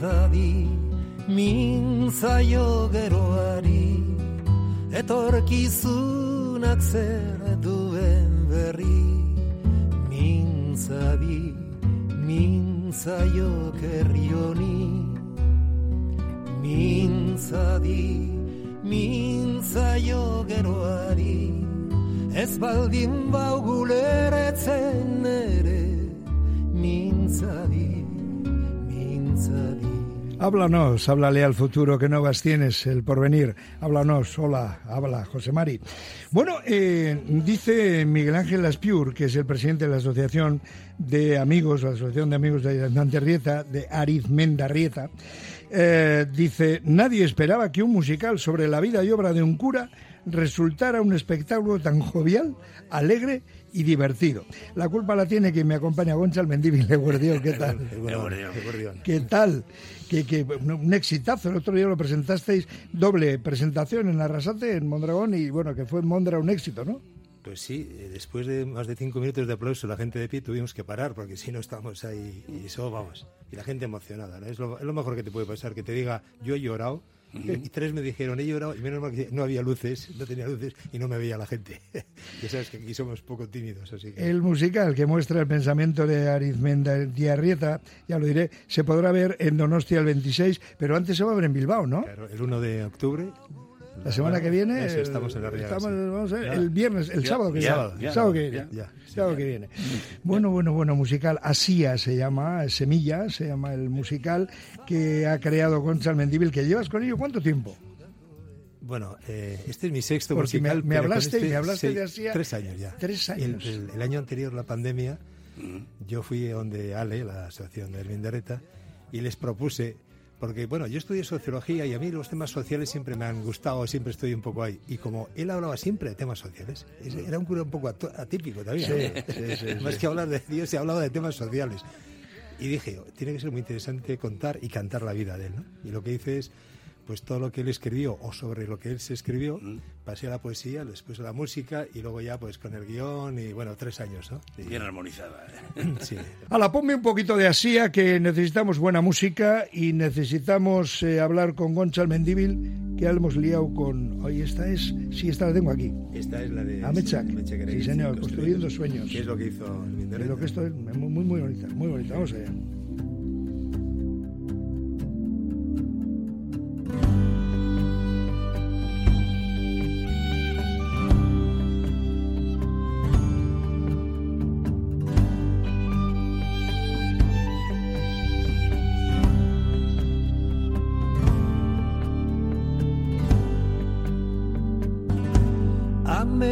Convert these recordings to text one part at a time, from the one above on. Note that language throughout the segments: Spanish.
zadi min zaio geroari etorkizunak zer duen berri. Min zadi min zaio kerrioni. Min zadi min geroari. Ez baldin bauguleretzen ere min zadi Háblanos, háblale al futuro, que nuevas tienes, el porvenir. Háblanos, hola, habla José Mari. Bueno, eh, dice Miguel Ángel Laspiur, que es el presidente de la Asociación de Amigos, la Asociación de Amigos de Rieta, de eh, dice, nadie esperaba que un musical sobre la vida y obra de un cura resultara un espectáculo tan jovial, alegre y divertido. La culpa la tiene quien me acompaña, Gonzalo Mendívil de Guardión. ¿Qué tal? ¿Qué tal? Que, que, un exitazo. El otro día lo presentasteis doble presentación en Arrasate, en Mondragón, y bueno, que fue en Mondra un éxito, ¿no? Pues sí, eh, después de más de cinco minutos de aplauso, la gente de pie tuvimos que parar, porque si no estamos ahí y eso vamos. Y la gente emocionada, ¿no? Es lo, es lo mejor que te puede pasar, que te diga, yo he llorado, y tres me dijeron, he llorado, y menos mal que no había luces, no tenía luces y no me veía la gente. ya sabes que aquí somos poco tímidos, así que... El musical que muestra el pensamiento de Arizmenda Diarrieta, ya lo diré, se podrá ver en Donostia el 26, pero antes se va a ver en Bilbao, ¿no? Claro, el 1 de octubre la semana que viene. estamos en la estamos, el viernes, el sábado que viene. sábado que viene. sábado que viene. Bueno, bueno, bueno, musical. Asía se llama, Semilla, se llama el musical que ha creado Gonzalo Mendíbil, que llevas con ello cuánto tiempo. Bueno, eh, este es mi sexto Porque musical. Me, hablaste, este, me hablaste de Asía. Tres años ya. Tres años. El, año anterior, la pandemia, yo fui donde Ale, la asociación de Hermindareta, y les propuse porque, bueno, yo estudié sociología y a mí los temas sociales siempre me han gustado, siempre estoy un poco ahí. Y como él hablaba siempre de temas sociales, era un cura un poco atípico también. Más que hablar de Dios, se hablaba de temas sociales. Y dije, tiene que ser muy interesante contar y cantar la vida de él, ¿no? Y lo que hice es pues todo lo que él escribió o sobre lo que él se escribió, mm. pasé a la poesía, después a la música y luego ya pues con el guion y bueno, tres años, ¿no? Bien armonizada. ¿eh? sí. Ala, ponme un poquito de asía que necesitamos buena música y necesitamos eh, hablar con Gonzalo Mendíbil, que ya hemos liado con... Hoy esta es... Sí, esta la tengo aquí. Esta es la de... Amechak. Sí, señor, construyendo sueños. ¿Qué es lo que hizo el Lo que esto es muy, muy bonita, muy bonita. Vamos allá.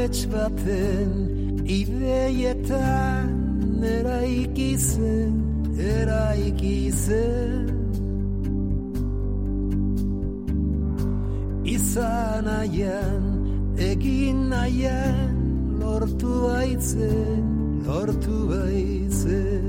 Amets baten ideietan eraiki zen, eraiki zen. Izan aian, egin aian, lortu baitzen, lortu baitzen.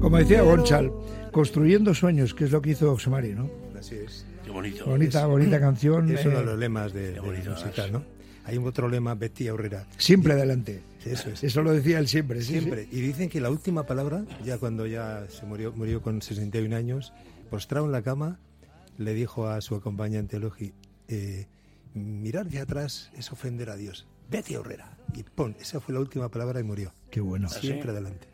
Como decía Gonchal, construyendo sueños, que es lo que hizo Oxomari, ¿no? Así es bonito. Bonita, bonita canción. Es uno de los lemas de, de musical, ¿no? Hay un otro lema, Betty Aurrera. Siempre adelante. Eso es. Eso lo decía él siempre. siempre. Y dicen que la última palabra, ya cuando ya se murió, murió con 61 años, postrado en la cama, le dijo a su acompañante Logi, eh, mirar de atrás es ofender a Dios. Betty Aurrera. Y pon, esa fue la última palabra y murió. Qué bueno. Siempre adelante.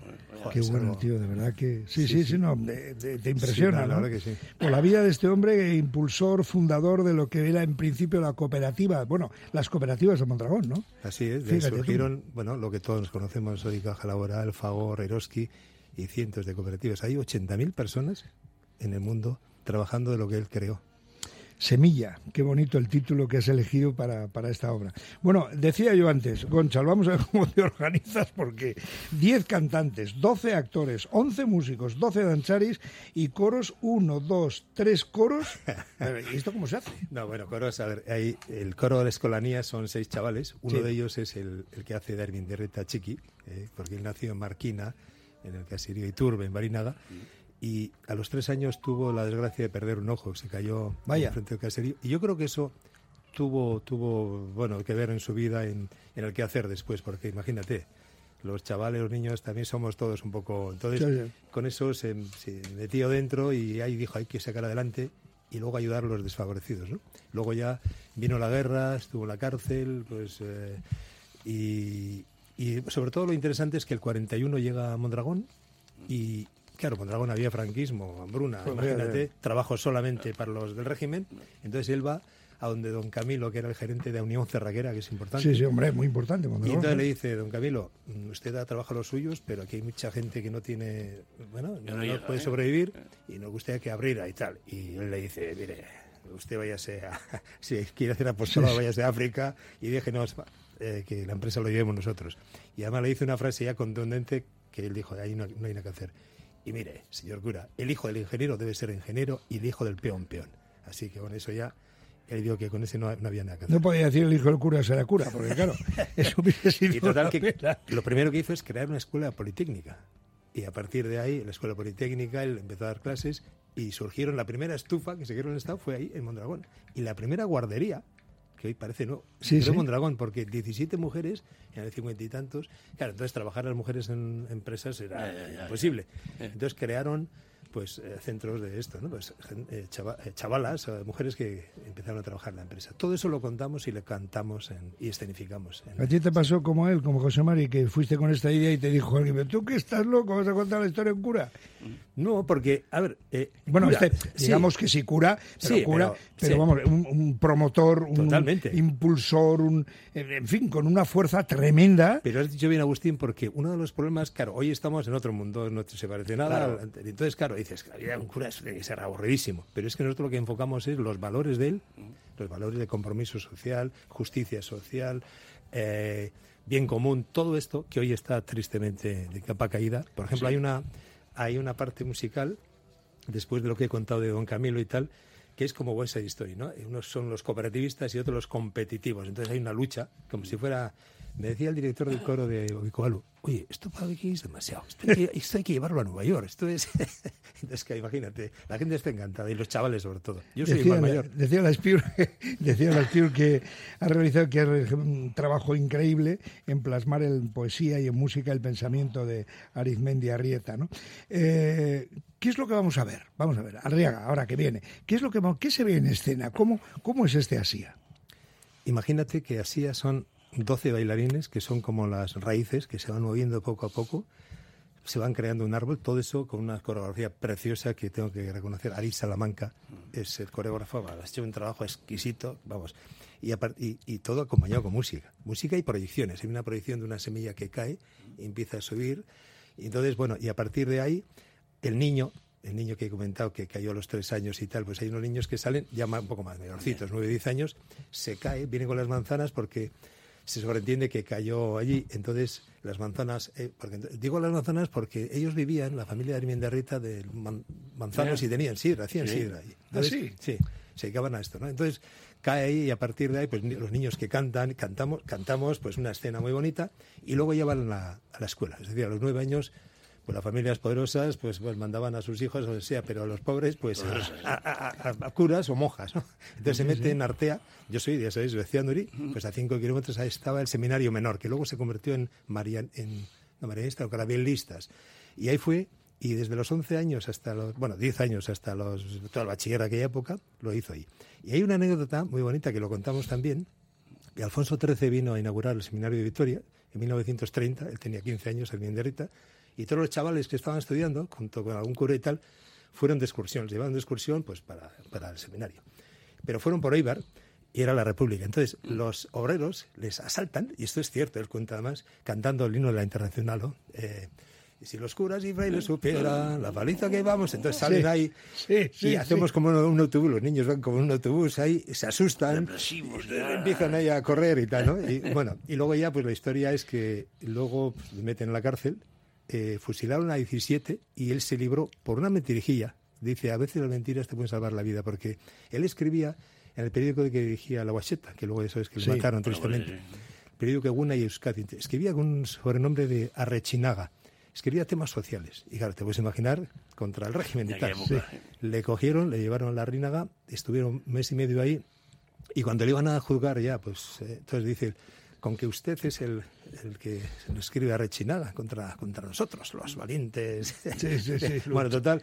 Qué bueno, tío, de verdad que... Sí, sí, sí, no, te, impresiona, ¿no? La, que sí. Por la vida de este hombre, impulsor, fundador de lo que era en principio la cooperativa, bueno, las cooperativas de Mondragón, ¿no? Así es, de surgieron, bueno, lo que todos conocemos hoy, Caja Laboral, Fagor, Eroski y cientos de cooperativas. Hay 80.000 personas en el mundo trabajando de lo que él creó. Semilla, qué bonito el título que has elegido para, esta obra. Bueno, decía yo antes, Gonchal, vamos a ver cómo te organizas, porque 10 cantantes, 12 actores, 11 músicos, 12 dancharis y coros, 1, 2, 3 coros. ¿Y esto cómo se hace? No, bueno, coros, a ver, hay, el coro de la escolanía son seis chavales, uno de ellos es el, que hace Darwin de Reta Chiqui, eh, porque él nació en Marquina, en el caserío Iturbe, en Barinada y a los tres años tuvo la desgracia de perder un ojo, se cayó Vaya. frente al caserío. Y yo creo que eso tuvo, tuvo bueno, que ver en su vida en, en el que hacer después, porque imagínate, los chavales, los niños también somos todos un poco. Entonces, con eso se, metió dentro y ahí dijo, hay que sacar adelante y luego ayudar a los desfavorecidos. ¿no? Luego ya vino la guerra, estuvo en la cárcel, pues. Eh, y, y sobre todo lo interesante es que el 41 llega a Mondragón y, Claro, Mondragón había franquismo, hambruna, pues imagínate, trabajo solamente para los del régimen. Entonces él va a donde don Camilo, que era el gerente de Unión Cerraquera, que es importante. Sí, sí, hombre, muy importante. y entonces le dice, don Camilo, mm, usted da trabajo a los suyos, pero aquí hay mucha gente que no tiene, bueno, no, puede ¿eh? sobrevivir y nos gustaría que abriera y tal. Y él le dice, mire, usted váyase a, si quiere hacer apostolado, váyase a África y déjenos eh, que la empresa lo llevemos nosotros. Y además le dice una frase ya contundente que él dijo, ahí no, no hay nada que hacer. Y mire, señor cura, el hijo del ingeniero debe ser ingeniero y el hijo del peón peón. Así que con eso ya él dijo que con ese no, había nada que hacer. No podía decir el hijo del cura será cura, porque claro, eso hubiese sido. Y total, que lo primero que hizo es crear una escuela politécnica. Y a partir de ahí, la escuela politécnica, él empezó a dar clases y surgieron la primera estufa que se creó en el Estado fue ahí, en Mondragón. Y la primera guardería, que hoy parece no, sí, en Mondragón, porque 17 mujeres, en el 50 y tantos, claro, entonces trabajar las mujeres en empresas era imposible. Entonces crearon pues eh, centros de esto, ¿no? Pues eh, eh, chavalas, mujeres que empezaron a trabajar en la empresa. Todo eso lo contamos y le cantamos y escenificamos. ¿A ti te pasó como él, como José Mari, que fuiste con esta idea y te dijo alguien, tú que estás loco, vas a contar la historia en cura? No, porque, a ver... bueno, este, digamos que sí cura, pero cura, pero, vamos, un, promotor, un impulsor, un, en fin, con una fuerza tremenda. Pero has dicho bien, Agustín, porque uno de los problemas, claro, hoy estamos en otro mundo, no se parece nada. Entonces, claro, dices que la vida de un cura es, ser aburridísimo. Pero es que nosotros lo que enfocamos es los valores de él, los valores de compromiso social, justicia social, eh, bien común, todo esto que hoy está tristemente de capa caída. Por ejemplo, hay, una, hay una parte musical, después de lo que he contado de Don Camilo y tal, que es como West Side Story, ¿no? Unos son los cooperativistas y otros los competitivos. Entonces hay una lucha, como si fuera me decía el director del coro de Obicoalu, oye, esto para aquí es demasiado, esto hay, que, llevarlo a Nueva York, esto es... es que imagínate, la gente está encantada, y los chavales sobre todo. Yo soy decía, mayor. Decía la Spiur, decía la que ha realizado que un trabajo increíble en plasmar en poesía y en música el pensamiento de Arizmendi Arrieta, ¿no? Eh, ¿Qué es lo que vamos a ver? Vamos a ver, Arriaga, ahora que viene. ¿Qué es lo que qué se ve en escena? ¿Cómo, cómo es este Asía? Imagínate que Asía son 12 bailarines que son como las raíces que se van moviendo poco a poco, se van creando un árbol, todo eso con una coreografía preciosa que tengo que reconocer. Ari Salamanca es el coreógrafo, ha hecho un trabajo exquisito, vamos, y, y, todo acompañado con música, música y proyecciones. Hay una proyección de una semilla que cae y empieza a subir, y entonces, bueno, y a partir de ahí, el niño, el niño que he comentado que cayó a los tres años y tal, pues hay unos niños que salen ya un poco más mayorcitos, nueve, diez años, se cae, viene con las manzanas porque se sobreentiende que cayó allí. Entonces, las manzanas, eh, porque, digo las manzanas porque ellos vivían, la familia de Armindarrita, de manzanos y tenían sidra, hacían sidra allí. ¿Ah, sí? Sí, se dedicaban a esto, ¿no? Entonces, cae ahí y a partir de ahí, pues los niños que cantan, cantamos, cantamos pues una escena muy bonita y luego ya van a la escuela. Es decir, a los nueve años pues las familias poderosas pues, pues mandaban a sus hijos o sea, pero a los pobres pues a, curas o monjas, ¿no? Entonces se mete en Artea, yo soy, ya sabéis, de Cianduri, pues a cinco kilómetros ahí estaba el seminario menor, que luego se convirtió en Marian, en no, Marianista o Carabielistas. Y ahí fue, y desde los 11 años hasta los, bueno, 10 años hasta los, todo el bachiller de aquella época, lo hizo ahí. Y hay una anécdota muy bonita que lo contamos también, que Alfonso XIII vino a inaugurar el seminario de Vitoria en 1930, él tenía 15 años, el Minderita, y todos los chavales que estaban estudiando, junto con algún cura y tal, fueron de excursión, llevaban de excursión pues para, para el seminario. Pero fueron por Eibar y era la República. Entonces, los obreros les asaltan, y esto es cierto, él cuenta además, cantando el himno de la Internacional, ¿no? Eh, y si los curas y frailes supieran la paliza que vamos, entonces salen ahí y hacemos como un, autobús, los niños van como un autobús ahí, se asustan, empiezan ahí a correr y tal, ¿no? Y bueno, y luego ya pues la historia es que luego pues, meten en la cárcel eh, fusilaron a 17 y él se libró por una mentirijilla. Dice, a veces las mentiras te pueden salvar la vida, porque él escribía en el periódico de que dirigía La Guacheta, que luego eso es que lo mataron tristemente, el periódico Guna y Euskadi, escribía con un sobrenombre de Arrechinaga, escribía temas sociales. Y claro, te puedes imaginar, contra el régimen y tal. Le cogieron, le llevaron a la Rínaga, estuvieron un mes y medio ahí, y cuando le iban a juzgar ya, pues eh, entonces dice, con que usted es el, el que se nos escribe a rechinada contra, contra nosotros, los valientes. Sí, sí, sí. bueno, total.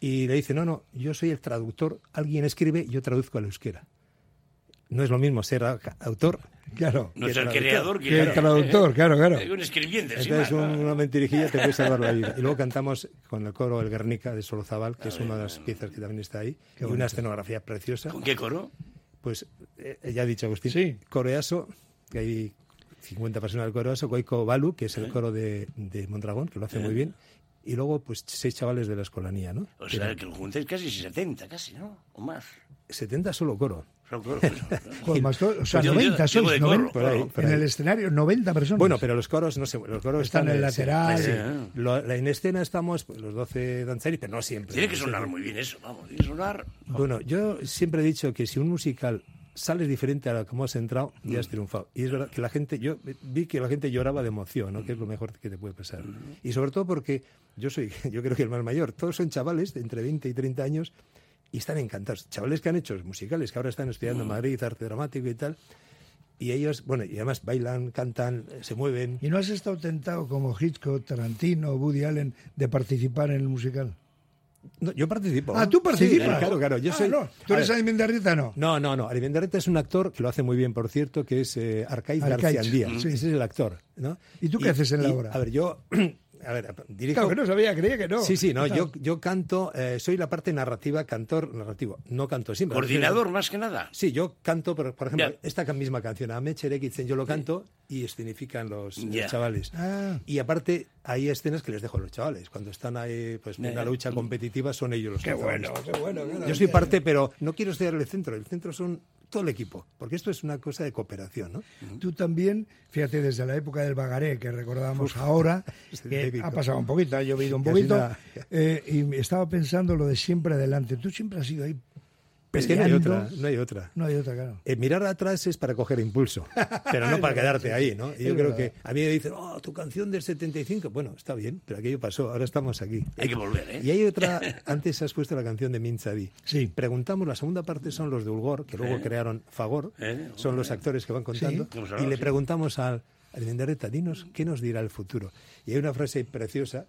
Y le dice, no, no, yo soy el traductor, alguien escribe, yo traduzco al euskera. No es lo mismo ser a- autor Claro. No es que el traductor. creador que Que el traductor, claro, claro. un escribiente. Entonces una mentirijilla te puede salvar la vida. Y luego cantamos con el coro El Guernica de Solozabal, que es una de las piezas que también está ahí, y una escenografía preciosa. ¿Con qué coro? Pues eh, ya ha dicho Agustín, Sí. Coreaso, que hay 50 personas del Coreaso, Goico Balu, que es el coro de, de Mondragón, que lo hace muy bien, y luego pues seis chavales de la escolanía, ¿no? O sea, que lo juntéis casi 70, casi, ¿no? O más. 70 solo coro. Más to- o sea, Pues yo- 90 yo- sois, yo de 90. corro, por ahí, por en el escenario, 90 personas. Bueno, pero los coros no sé, los coros Están en el sí, lateral. sí. Lo- la- en escena estamos pues, los 12 danzarinos, pero no siempre. Tiene que sonar muy bien eso, vamos. Tiene que sonar. Bueno, yo siempre he dicho que si un musical sales diferente a como has entrado, ya has triunfado. Y es verdad que la gente, yo vi que la gente lloraba de emoción, ¿no? Que es lo mejor que te puede pasar. Y sobre todo porque yo soy, yo creo que el más mayor. Todos son chavales de entre 20 y 30 años y están encantados. Chavales que han hecho musicales, que ahora están estudiando en Madrid, arte dramático y tal. Y ellos, bueno, y además bailan, cantan, eh, se mueven. ¿Y no has estado tentado como Hitchcock, Tarantino, Woody Allen de participar en el musical? No, yo participo. Ah, tú participas. Sí, claro, claro. Yo Ah, soy. no, tú eres ver, Alimentarrita, no. No, no, no. Alimendarreta es un actor que lo hace muy bien, por cierto, que es eh, Arcaiz García sí. Ese es el actor, ¿no? ¿Y tú qué haces en la obra? A ver, yo, a ver, dirijo. Claro que no sabía, creía que no. Sí, sí, no, yo, yo canto, eh, soy la parte narrativa, cantor narrativo. No canto siempre. Coordinador, más que nada. Sí, yo canto, por, por ejemplo, esta misma canción, Ameche Erekitzen, yo lo canto y escenifican los, chavales. Ah. Y aparte, hay escenas que les dejo a los chavales. Cuando están ahí, pues, en una lucha competitiva, son ellos los Qué bueno, protagonistas. qué bueno. qué Yo soy bueno. parte, pero no quiero ser el centro. El centro son todo el equipo, porque esto es una cosa de cooperación, ¿no? Tú también, fíjate, desde la época del Bagaré, que recordamos ahora, es que típico. ha pasado un poquito, ha llovido un poquito, eh, y estaba pensando lo de siempre adelante. Tú siempre has ido ahí Es que no hay otra, no hay otra. No hay otra, claro. Eh, mirar atrás es para coger impulso, pero no para quedarte ahí, ¿no? Y yo Es creo verdad. que a mí me dicen, oh, tu canción del 75. Bueno, está bien, pero aquello pasó, ahora estamos aquí. Hay que volver, ¿eh? Y hay otra, antes has puesto la canción de Minzadi. Sí. Preguntamos, la segunda parte son los de Ulgor, que luego crearon Fagor, Eh, son los actores que van contando, Sí. Y le preguntamos al, al Mendareta, dinos, ¿qué nos dirá el futuro? Y hay una frase preciosa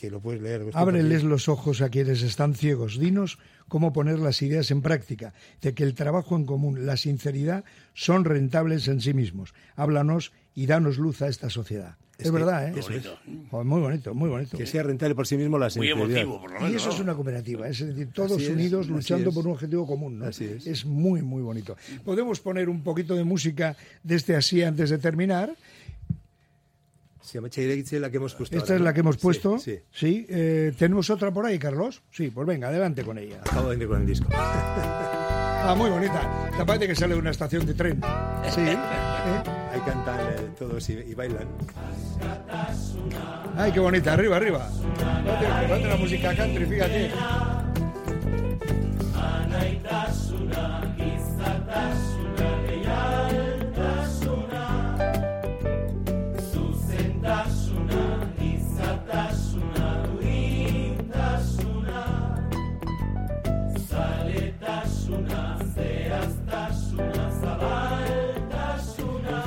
que lo puedes leer. Ábreles los ojos a quienes están ciegos. Dinos cómo poner las ideas en práctica. De que el trabajo en común, la sinceridad, son rentables en sí mismos. Háblanos y danos luz a esta sociedad. Es, que verdad, ¿eh? Joder, muy bonito, muy bonito. Que sea rentable por sí mismo la Muy sinceridad. emotivo, por lo menos. Y eso es una cooperativa, es decir, todos Así es, unidos luchando es. por un objetivo común. ¿no? Así es. muy, muy bonito. Podemos poner un poquito de música de este así antes de terminar. Se llama Cheireitze, la que hemos puesto. Esta ahora, es ¿no? la que hemos puesto. Sí, Sí, eh, ¿tenemos otra por ahí, Carlos? Sí, pues venga, adelante con ella. acabo de venir con el disco. Ah, muy bonita. Parece que sale de una estación de tren. Sí. ¿eh? Ahí cantan eh, todos y, y bailan. Ay, qué bonita. Arriba, arriba. Fíjate la música country, fíjate.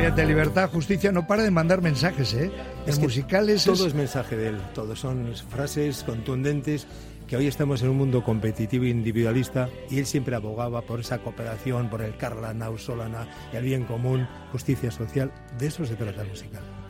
Fíjate, Libertad, Justicia no para de mandar mensajes, ¿eh? Es El que musical es... Todo es mensaje de él, todo son frases contundentes que hoy estamos en un mundo competitivo e individualista y él siempre abogaba por esa cooperación, por el Carla, Solana, el bien común, justicia social. De eso se trata el musical.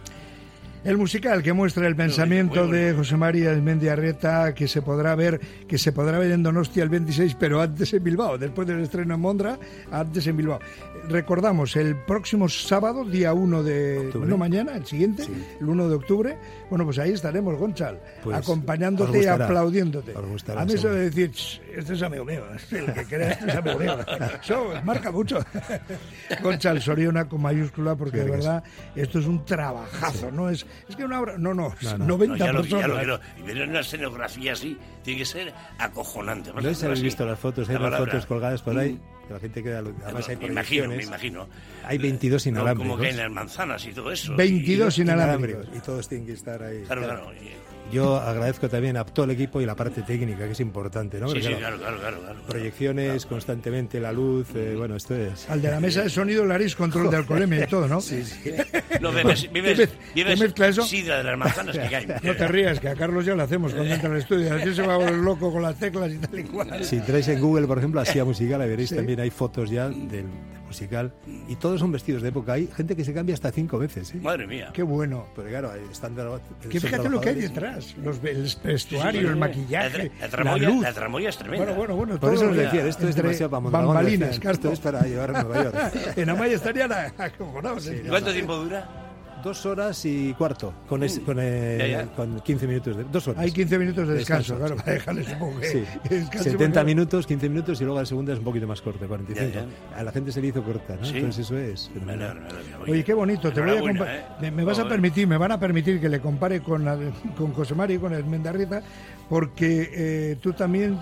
El musical que muestra el pensamiento de José María Mendiarreta que se podrá ver que se podrá ver en Donostia el 26, pero antes en Bilbao, después del estreno en Mondra, antes en Bilbao. Recordamos el próximo sábado, día 1 de Octubre. no mañana, el siguiente, el 1 de octubre. Bueno, pues ahí estaremos, Gonchal, Pues, acompañándote y aplaudiéndote. Gustará, A mí seguro. de decir, "Ch, este es amigo mío, el que crea este es amigo mío. Eso marca mucho. Gonchal Soriona con mayúscula porque de verdad esto es un trabajazo, no es es que una obra, no, no, No, no. 90 No, ya lo, ya personas. lo quiero. Y ver una escenografía así tiene que ser acojonante. No sé si habéis Así. visto las fotos, hay La las fotos colgadas por ahí, que la gente queda... Además hay me imagino, me imagino. Hay 22 No, inalámbricos. Como que en las manzanas y todo eso. 22 Y- inalámbricos. Y todos tienen que estar ahí. Claro, claro. y- yo agradezco también a todo el equipo y la parte técnica, que es importante, ¿no? Sí, Porque, sí, claro, claro, claro, claro. claro. Proyecciones constantemente, la luz, eh, bueno, esto es... Al de la mesa de sonido le haréis control de alcoholemia y todo, ¿no? Sí, sí. No, bebes, vives, ¿Qué mez- vives qué mezcla eso? sidra de las manzanas que caen. No te rías, que a Carlos ya lo hacemos cuando entra al estudio. Así se va a volver loco con las teclas y tal y cual. Si entráis en Google, por ejemplo, Asia Musical, ahí veréis también hay fotos ya del musical y todos son vestidos de época. Hay gente que se cambia hasta cinco veces, ¿eh? Madre mía. Qué bueno. Porque claro, están Que fíjate lo que hay detrás. Los, el vestuario, el maquillaje, La, la la tramoya, luz. la tramoya es tremenda. Bueno, bueno, bueno. Por eso os decía, esto es demasiado para Bambalinas. Esto es para llevar a Nueva York. En Amaya estarían acojonados. ¿eh? ¿Cuánto tiempo dura? Dos horas y cuarto, con, es- con, eh, Ya, ya. con 15 minutos de... Dos horas. Hay 15 minutos de descanso, Descanso, claro, para dejarles un poco. Sí, descanse 70 porque- minutos, 15 minutos y luego la segunda es un poquito más corta, 45. Ya, A la gente se le hizo corta, ¿no? Sí. Entonces eso es... Me alegro. Oye, qué bonito. Te voy a compa- ¿eh? me, me vas a permitir, me van a permitir que le compare con, la- con José María y con el Mendarriza, porque eh, tú también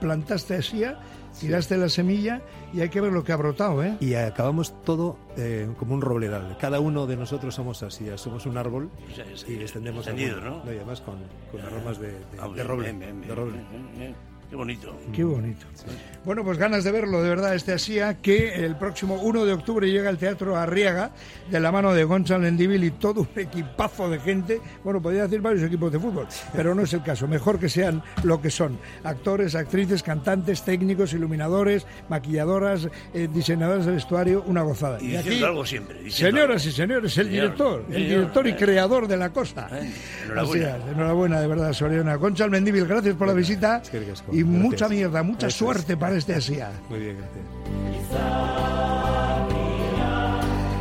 plantaste asía, tiraste la semilla y hay que ver lo que ha brotado, ¿eh? Y acabamos todo eh, como un robledal. Cada uno de nosotros somos así, somos un árbol Sí, sí, y extendemos el extendido, mundo. ¿no? y además con, con aromas de, de- Ah, de roble. bien, bien, de bien, roble. Qué bonito. Qué bonito. Bueno, pues ganas de verlo, de verdad, este Asía, que el próximo 1 de octubre llega al Teatro Arriaga, de la mano de Gonzalo Endivil y todo un equipazo de gente. Bueno, podría decir varios equipos de fútbol, pero no es el caso. Mejor que sean lo que son. Actores, actrices, cantantes, técnicos, iluminadores, maquilladoras, eh, diseñadores de vestuario, una gozada. Y diciendo algo siempre, diciendo señoras algo. y señores, el Señor, director, el señor, director y eh. creador de la cosa. Eh, enhorabuena. enhorabuena, de verdad, Soriana. Concha Mendívil, gracias por la visita Es que. Y Gracias. mucha mierda, mucha es. suerte para este Asia. Muy bien, gracias.